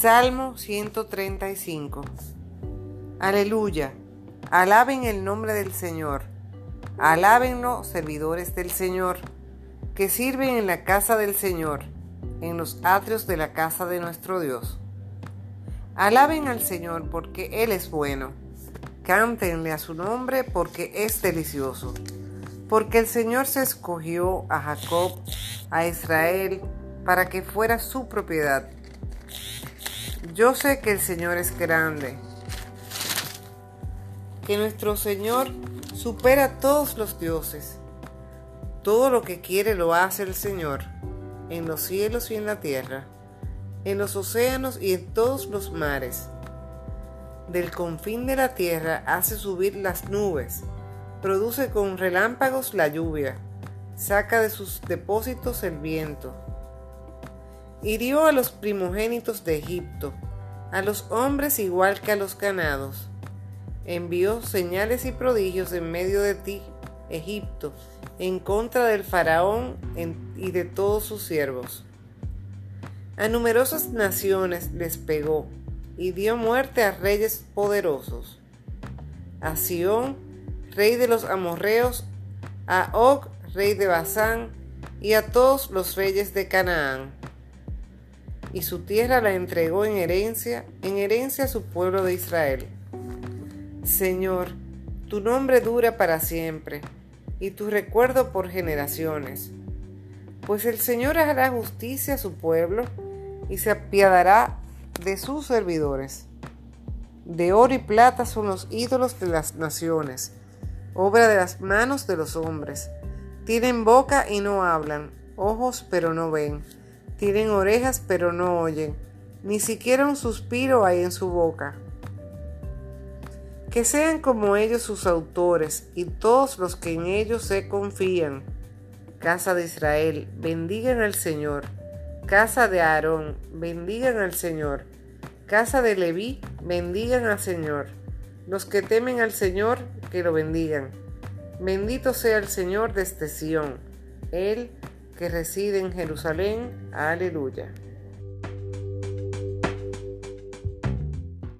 Salmo 135. Aleluya. Alaben el nombre del Señor. Alábenlo, servidores del Señor, que sirven en la casa del Señor, en los atrios de la casa de nuestro Dios. Alaben al Señor porque Él es bueno. Cántenle a su nombre porque es delicioso. Porque el Señor se escogió a Jacob, a Israel, para que fuera su propiedad yo sé que el Señor es grande, que nuestro Señor supera a todos los dioses. Todo lo que quiere lo hace el Señor, en los cielos y en la tierra, en los océanos y en todos los mares. Del confín de la tierra hace subir las nubes, produce con relámpagos la lluvia, saca de sus depósitos el viento hirió a los primogénitos de Egipto, a los hombres igual que a los ganados. Envió señales y prodigios en medio de ti, Egipto, en contra del faraón y de todos sus siervos. A numerosas naciones les pegó y dio muerte a reyes poderosos. A Sión, rey de los amorreos, a Og, rey de Basán, y a todos los reyes de Canaán y su tierra la entregó en herencia, en herencia a su pueblo de Israel. Señor, tu nombre dura para siempre, y tu recuerdo por generaciones. Pues el Señor hará justicia a su pueblo, y se apiadará de sus servidores. De oro y plata son los ídolos de las naciones, obra de las manos de los hombres. Tienen boca y no hablan, ojos pero no ven tienen orejas pero no oyen, ni siquiera un suspiro hay en su boca. Que sean como ellos sus autores y todos los que en ellos se confían. Casa de Israel, bendigan al Señor. Casa de Aarón, bendigan al Señor. Casa de Leví, bendigan al Señor. Los que temen al Señor, que lo bendigan. Bendito sea el Señor desde Sión. Él que reside en Jerusalén. Aleluya.